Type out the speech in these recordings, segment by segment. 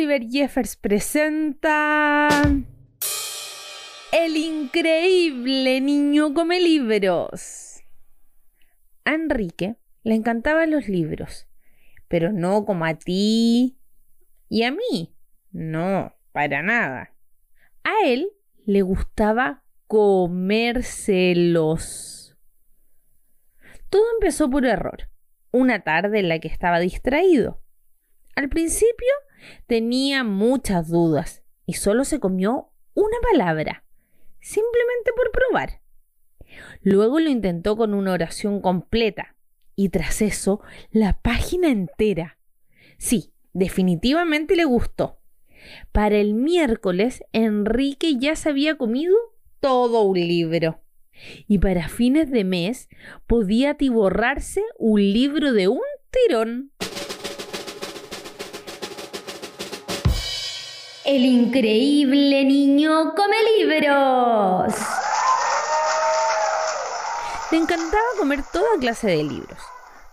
Oliver Jeffers presenta El increíble niño come libros. A Enrique le encantaban los libros, pero no como a ti y a mí. No, para nada. A él le gustaba comérselos. Todo empezó por error, una tarde en la que estaba distraído. Al principio tenía muchas dudas y solo se comió una palabra, simplemente por probar. Luego lo intentó con una oración completa y tras eso la página entera. Sí, definitivamente le gustó. Para el miércoles, Enrique ya se había comido todo un libro. Y para fines de mes podía atiborrarse un libro de un tirón. El increíble niño come libros. Le encantaba comer toda clase de libros.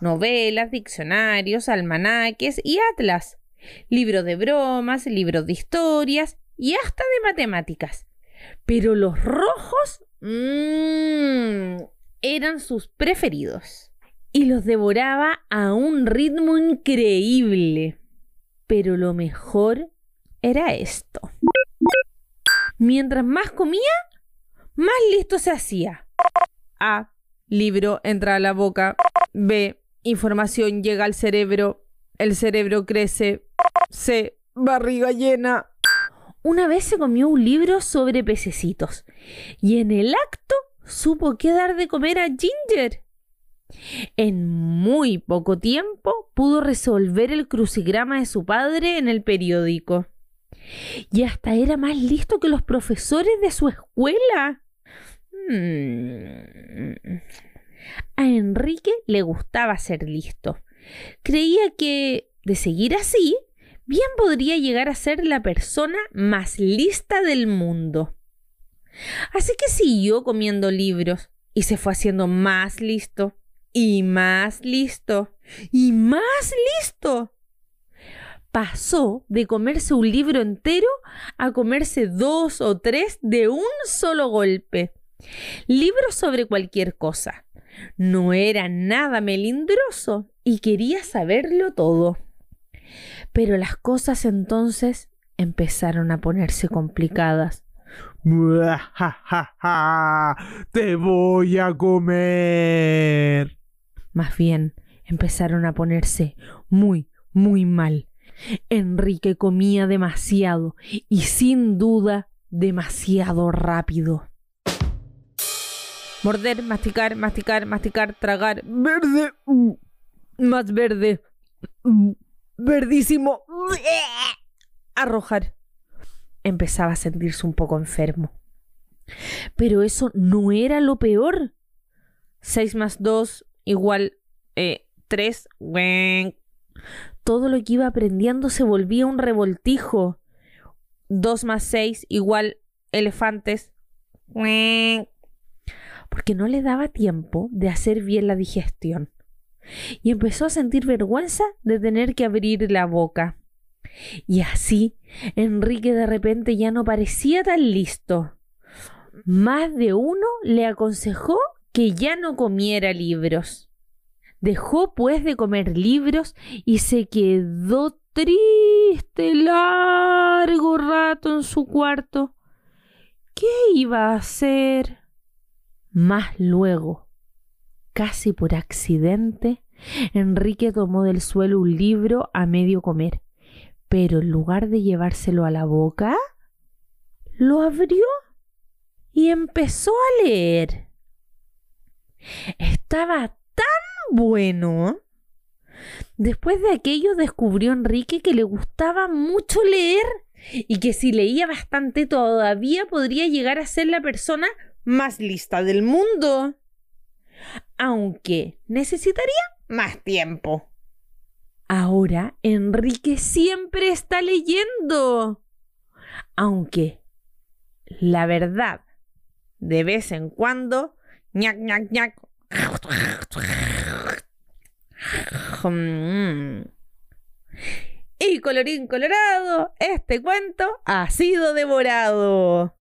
Novelas, diccionarios, almanaques y atlas. Libros de bromas, libros de historias y hasta de matemáticas. Pero los rojos mmm, eran sus preferidos. Y los devoraba a un ritmo increíble. Pero lo mejor era esto. Mientras más comía, más listo se hacía. A. Libro entra a la boca. B. Información llega al cerebro. El cerebro crece. C. Barriga llena. Una vez se comió un libro sobre pececitos y en el acto supo qué dar de comer a Ginger. En muy poco tiempo pudo resolver el crucigrama de su padre en el periódico y hasta era más listo que los profesores de su escuela. Hmm. A Enrique le gustaba ser listo. Creía que, de seguir así, bien podría llegar a ser la persona más lista del mundo. Así que siguió comiendo libros y se fue haciendo más listo y más listo y más listo pasó de comerse un libro entero a comerse dos o tres de un solo golpe. Libros sobre cualquier cosa. No era nada melindroso y quería saberlo todo. Pero las cosas entonces empezaron a ponerse complicadas. ¡Te voy a comer! Más bien, empezaron a ponerse muy, muy mal. Enrique comía demasiado y sin duda demasiado rápido. Morder, masticar, masticar, masticar, tragar. Verde. Más verde. Verdísimo. Arrojar. Empezaba a sentirse un poco enfermo. Pero eso no era lo peor. 6 más 2 igual eh, 3 todo lo que iba aprendiendo se volvía un revoltijo. 2 más 6 igual elefantes. Porque no le daba tiempo de hacer bien la digestión. Y empezó a sentir vergüenza de tener que abrir la boca. Y así, Enrique de repente ya no parecía tan listo. Más de uno le aconsejó que ya no comiera libros. Dejó pues de comer libros y se quedó triste largo rato en su cuarto. ¿Qué iba a hacer? Más luego, casi por accidente, Enrique tomó del suelo un libro a medio comer, pero en lugar de llevárselo a la boca, lo abrió y empezó a leer. Estaba bueno. Después de aquello descubrió Enrique que le gustaba mucho leer y que si leía bastante todavía podría llegar a ser la persona más lista del mundo. Aunque necesitaría más tiempo. Ahora Enrique siempre está leyendo. Aunque, la verdad, de vez en cuando, Y colorín colorado, este cuento ha sido devorado.